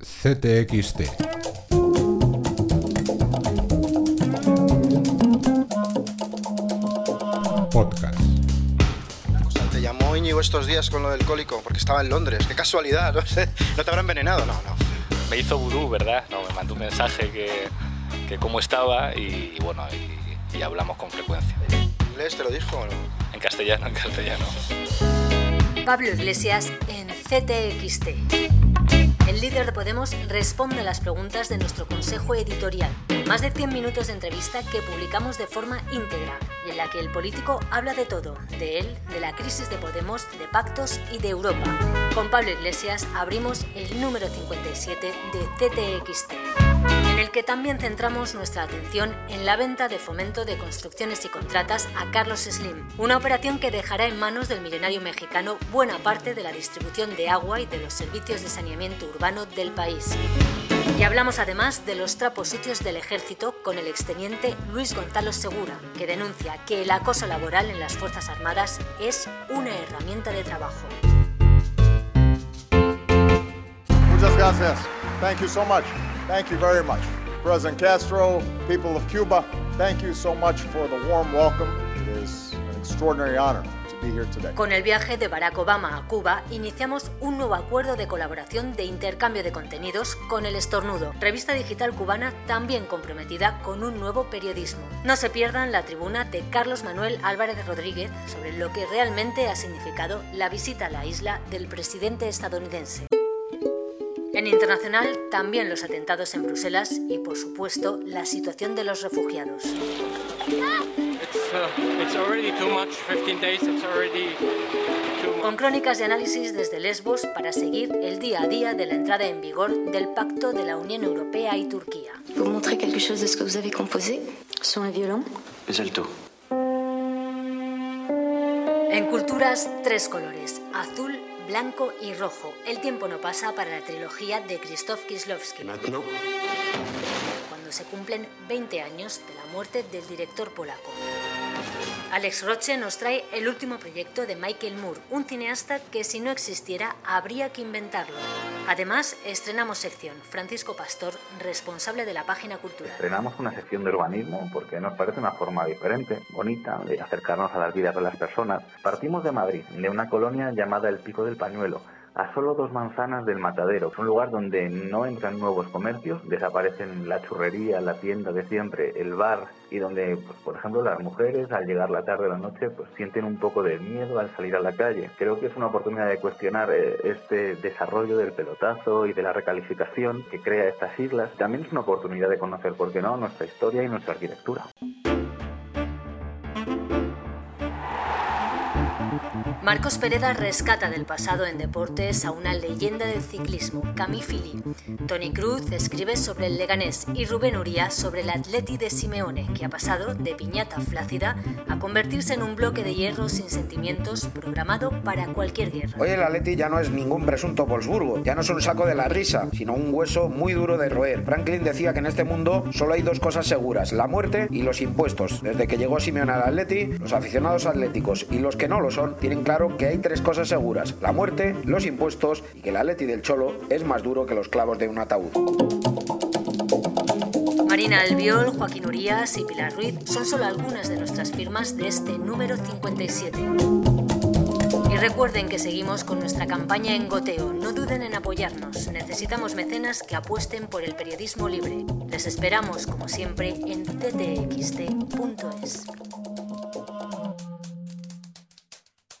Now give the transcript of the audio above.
CTXT. Podcast. O sea, te llamó Íñigo estos días con lo del cólico porque estaba en Londres. Qué casualidad, no sé. ¿No te habrá envenenado? No, no. Me hizo vudú, ¿verdad? No, me mandó un mensaje que, que cómo estaba y, y bueno, y, y hablamos con frecuencia. ¿En inglés te lo dijo o no? En castellano, en castellano. Pablo Iglesias en CTXT. El líder de Podemos responde a las preguntas de nuestro consejo editorial. Más de 100 minutos de entrevista que publicamos de forma íntegra y en la que el político habla de todo, de él, de la crisis de Podemos, de pactos y de Europa. Con Pablo Iglesias abrimos el número 57 de CTXT, en el que también centramos nuestra atención en la venta de fomento de construcciones y contratas a Carlos Slim, una operación que dejará en manos del millonario mexicano buena parte de la distribución de agua y de los servicios de saneamiento urbano del país. Y hablamos además de los trapos sucios del ejército con el exteniente Luis Gonzalo Segura, que denuncia que el acoso laboral en las Fuerzas Armadas es una herramienta de trabajo. Muchas gracias. Thank you so much. Thank you very much. President Castro, people of Cuba, thank you so much for the warm welcome. It is an extraordinary honor. Con el viaje de Barack Obama a Cuba, iniciamos un nuevo acuerdo de colaboración de intercambio de contenidos con El Estornudo, revista digital cubana también comprometida con un nuevo periodismo. No se pierdan la tribuna de Carlos Manuel Álvarez Rodríguez sobre lo que realmente ha significado la visita a la isla del presidente estadounidense. Internacional, también los atentados en Bruselas y, por supuesto, la situación de los refugiados. Uh, it's already too much. 15 days, it's already too much. Con crónicas y análisis desde Lesbos para seguir el día a día de la entrada en vigor del pacto de la Unión Europea y Turquía. Vous montrer quelque chose de ce que vous avez composé sur un violon Es el tú. En culturas, tres colores, azul, blanco y rojo. El tiempo no pasa para la trilogía de Krzysztof Kieslowski, cuando se cumplen 20 años de la muerte del director polaco. Alex Roche nos trae el último proyecto de Michael Moore, un cineasta que si no existiera habría que inventarlo. Además, estrenamos sección Francisco Pastor, responsable de la página cultural. Estrenamos una sección de urbanismo porque nos parece una forma diferente, bonita, de acercarnos a las vidas de las personas. Partimos de Madrid, de una colonia llamada El Pico del Pañuelo, a solo dos manzanas del Matadero. Es un lugar donde no entran nuevos comercios, desaparecen la churrería, la tienda de siempre, el bar y donde, pues, por ejemplo, las mujeres al llegar la tarde o la noche pues sienten un poco de miedo al salir a la calle. Creo que es una oportunidad de cuestionar eh, este desarrollo del pelotazo y de la recalificación que crea estas islas. También es una oportunidad de conocer, ¿por qué no?, nuestra historia y nuestra arquitectura. Marcos Pereda rescata del pasado en deportes a una leyenda del ciclismo, Camille Fili. Tony Cruz escribe sobre el Leganés y Rubén Uría sobre el Atleti de Simeone, que ha pasado de piñata flácida a convertirse en un bloque de hierro sin sentimientos programado para cualquier guerra. Hoy el Atleti ya no es ningún presunto Wolfsburgo, ya no es un saco de la risa, sino un hueso muy duro de roer. Franklin decía que en este mundo solo hay dos cosas seguras, la muerte y los impuestos. Desde que llegó Simeone al Atleti, los aficionados atléticos y los que no lo son tienen claro que hay tres cosas seguras, la muerte, los impuestos y que el Atleti del Cholo es más duro que los clavos de un ataúd. Marina Albiol, Joaquín Urías y Pilar Ruiz son solo algunas de nuestras firmas de este número 57. Y recuerden que seguimos con nuestra campaña en goteo. No duden en apoyarnos. Necesitamos mecenas que apuesten por el periodismo libre. Les esperamos, como siempre, en ttxt.es.